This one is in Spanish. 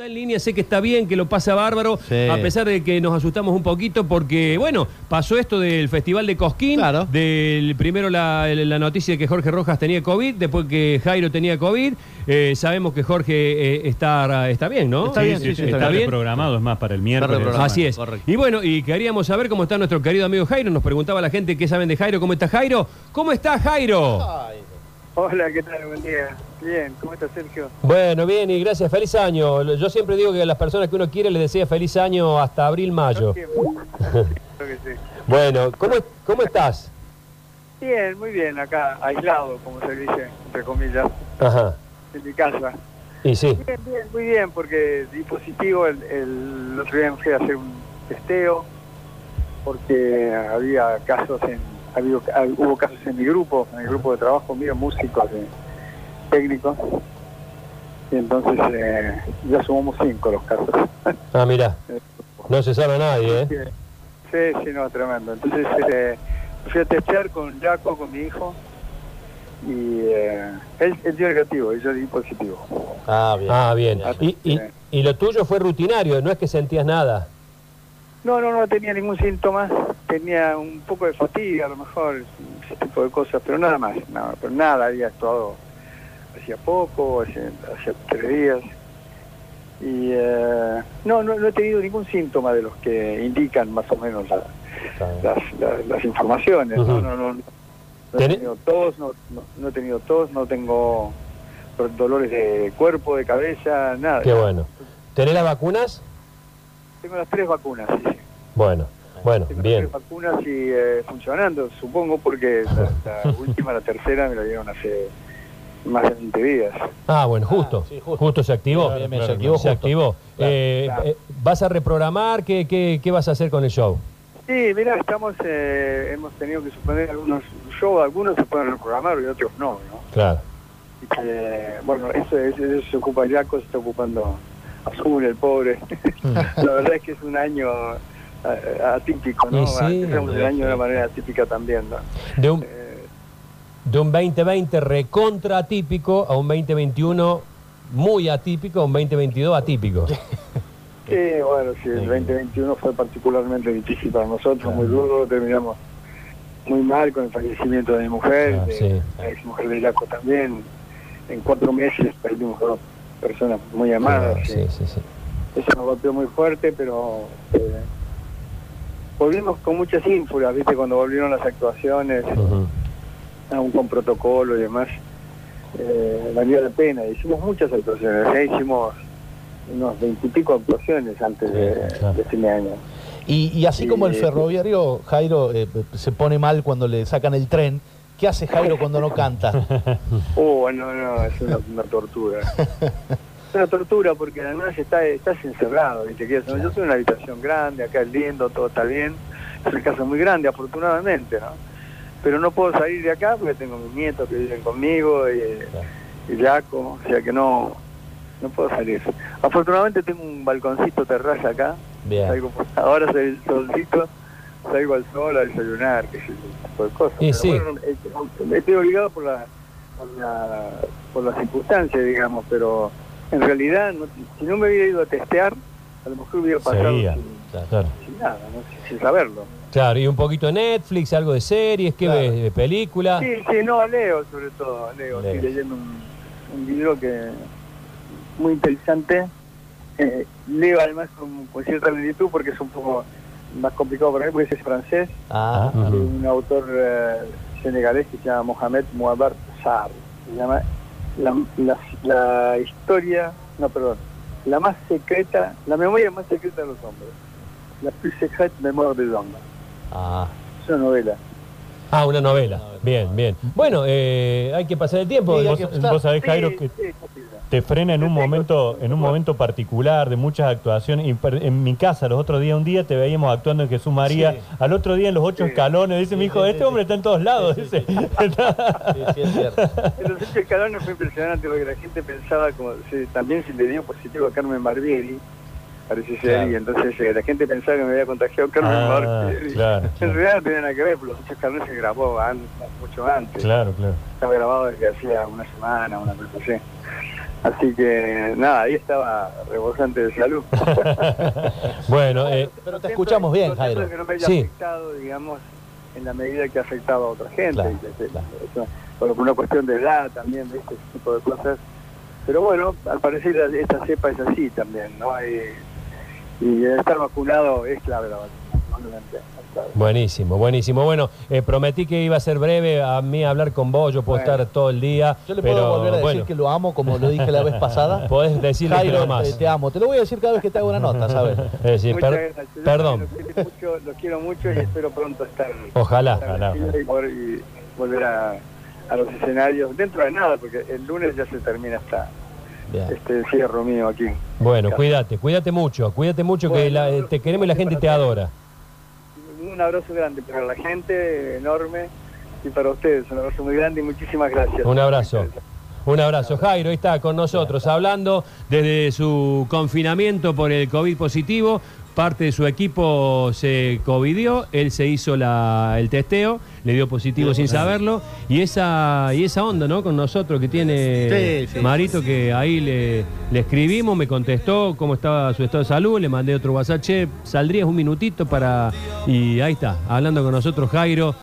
Está en línea, sé que está bien, que lo pasa bárbaro, Sí. a pesar de que nos asustamos un poquito porque, bueno, pasó esto del Festival de Cosquín, Claro. del primero la, la noticia de que Jorge Rojas tenía COVID, después que Jairo tenía COVID, eh, sabemos que Jorge eh, está, está bien, ¿no? Está bien, sí, sí, está, está bien. programado, es más para el miércoles. Así es. Correcto. Y bueno, y queríamos saber cómo está nuestro querido amigo Jairo. Nos preguntaba la gente qué saben de Jairo, cómo está Jairo. ¿Cómo está Jairo? Hola, ¿qué tal? Buen día. Bien, ¿cómo estás, Sergio? Bueno, bien, y gracias. Feliz año. Yo siempre digo que a las personas que uno quiere les desea feliz año hasta abril, mayo. Creo que sí. Bueno, ¿cómo, cómo estás? Bien, muy bien, acá, aislado, como se dice, entre comillas, Ajá. en mi casa. Y sí. Bien, bien, muy bien, porque di positivo el, el otro día fui a hacer un testeo, porque había casos en, había, hubo casos en mi grupo, en el grupo de trabajo mío, músicos, eh, técnicos, y entonces eh, ya sumamos cinco los casos. Ah, mira. No se sabe nadie, ¿eh? Sí, sí, no, tremendo. Entonces eh, fui a testear con Jaco, con mi hijo, y eh, él, él dio negativo, y yo di positivo. Ah, bien. Ah, bien. Y, y, y lo tuyo fue rutinario, no es que sentías nada. No, no, no tenía ningún síntoma, tenía un poco de fatiga a lo mejor, ese tipo de cosas, pero nada más, nada, pero nada había actuado hacía poco, hacía, hacía tres días. Y eh, no, no, no he tenido ningún síntoma de los que indican más o menos la- las, las- las informaciones. No, no, no, no he ¿Tenés- tenido tos, no, no, no he tenido tos, no tengo dolores de cuerpo, de cabeza, nada. Qué bueno. ¿Tenés las vacunas? Tengo las tres vacunas, sí, sí. Bueno, bueno, Tengo bien. las tres vacunas y eh, funcionando, supongo, porque la, la última, la tercera, me la dieron hace más de 20 días. Ah, bueno, justo. Ah, sí, justo. justo. se activó. Claro, bien, bien, se activó Se justo. activó. Claro, Eh, claro. eh, ¿Vas a reprogramar? ¿Qué, qué, qué vas a hacer con el show? Sí, mira, estamos, eh, hemos tenido que suspender algunos shows, algunos se pueden reprogramar y otros no, ¿no? Claro. Bueno, eso, eso, eso se ocupa Jaco, se está ocupando Azul, el pobre. la verdad es que es un año eh, atípico, ¿no? Y sí, Empezamos el año de una manera atípica también, ¿no? De un, Eh, de un 2020 recontra atípico a un 2021 muy atípico a un 2022 atípico. Sí, bueno, sí, el 2021 fue particularmente difícil para nosotros, muy duro, terminamos muy mal con el fallecimiento de mi mujer, Ah, de sí. la ex mujer de Jaco también. En cuatro meses perdimos dos personas muy amadas. Ah, sí. sí. Eso nos golpeó muy fuerte, pero eh, volvimos con muchas ínfulas, ¿viste? Cuando volvieron las actuaciones. Aún con protocolo y demás, eh, valió la pena. Hicimos muchas actuaciones, ¿eh? hicimos unos veintipico actuaciones antes de, claro. de de año. Y, y así como el ferroviario, Jairo, eh, se pone mal cuando le sacan el tren, ¿qué hace Jairo cuando no canta? Oh, no, no, es una, una tortura. Es una tortura porque además está, estás encerrado, ¿viste? Yo en una habitación grande, acá es lindo, todo está bien. Es una casa muy grande, afortunadamente, ¿no? Pero no puedo salir de acá porque tengo mis nietos que viven conmigo y, y Jaco, o sea que no, no puedo salir. Afortunadamente tengo un balconcito terraza acá, Bien. salgo ahora soy el solcito, salgo al sol a desayunar, que ese tipo de cosas. Y Pero sí. bueno, eh, estoy obligado por la, por la por las circunstancias, digamos, pero en realidad, no- si no me hubiera ido a testear, a lo mejor hubiera pasado Seguía. sin, Claro. sin nada, ¿no? sin, saberlo. Claro, y un poquito de Netflix, algo de series, ¿qué Claro. ves? ¿De película? Sí, sí, no, leo sobre todo, leo, Leo. estoy leyendo un, un libro que muy interesante. Eh, leo además con, con cierta lentitud porque es un poco más complicado para mí porque es francés. Ah, de un autor eh, senegalés que se llama Mohamed Mouabar Sarr. Se llama la, la, la historia, no, perdón, la más secreta, la memoria más secreta de los hombres. La plus secrète mémoire des hommes. ah. Es una novela. Ah, una novela. Bien, bien. Bueno, eh, hay que pasar el tiempo. Sí, Vos- Vos, sabés, Jairo, Sí, que sí, te frena en un momento en un momento particular de muchas actuaciones. En mi casa, los otros días, un día te veíamos actuando en Jesús María, al otro día en los ocho escalones. Dice mi hijo, este hombre está en todos lados. Dice. Sí, es cierto. En los hechos escalones fue impresionante porque la gente pensaba, como también si le dio positivo a Carmen Barbieri, parece ser, Claro. y entonces eh, la gente pensaba que me había contagiado Carlos Ah, claro, En claro. realidad no tenía nada que ver, porque los hechos Carlos se grabó an- mucho antes. Claro, claro. Estaba grabado desde hacía una semana, una cosa así. Así que nada, ahí estaba rebosante de salud. Bueno, eh, Pero te escuchamos bien, Jairo. que no me haya Sí. afectado, digamos, en la medida que ha afectado a otra gente. Por una cuestión de edad también, de este tipo de cosas. Pero bueno, al parecer la- esta cepa es así también, ¿no? Y, y estar vacunado es clave la vacuna. Buenísimo, buenísimo. Bueno, eh, prometí que iba a ser breve a mí hablar con vos, yo puedo Bueno. estar todo el día. Yo le pero, puedo volver a decir bueno, que lo amo, como lo dije la vez pasada. Podés decirle que Jairo, lo más. te, te amo. Te lo voy a decir cada vez que te hago una nota, ¿sabes? Es decir, Muchas per- gracias. Yo perdón. Los quiero, mucho, los quiero mucho y espero pronto estar. Ojalá, estar ojalá. tranquilo Y, poder- y volver a, a los escenarios dentro de nada, porque el lunes ya se termina esta, Bien. este encierro mío aquí. Bueno, cuídate, cuídate mucho, cuídate mucho que la- te queremos y la gente te adora. Un abrazo grande para la gente, enorme, y para ustedes, un abrazo muy grande y muchísimas gracias. Un abrazo. Un abrazo. Jairo está con nosotros hablando desde su confinamiento por el COVID positivo. Parte de su equipo se covidió, él se hizo la- el testeo, le dio positivo sin saberlo. Y esa, y esa onda, ¿no? Con nosotros que tiene Sí, sí. Marito, que ahí le, le escribimos, me contestó cómo estaba su estado de salud, le mandé otro WhatsApp, che, saldrías un minutito para... Y ahí está, hablando con nosotros Jairo.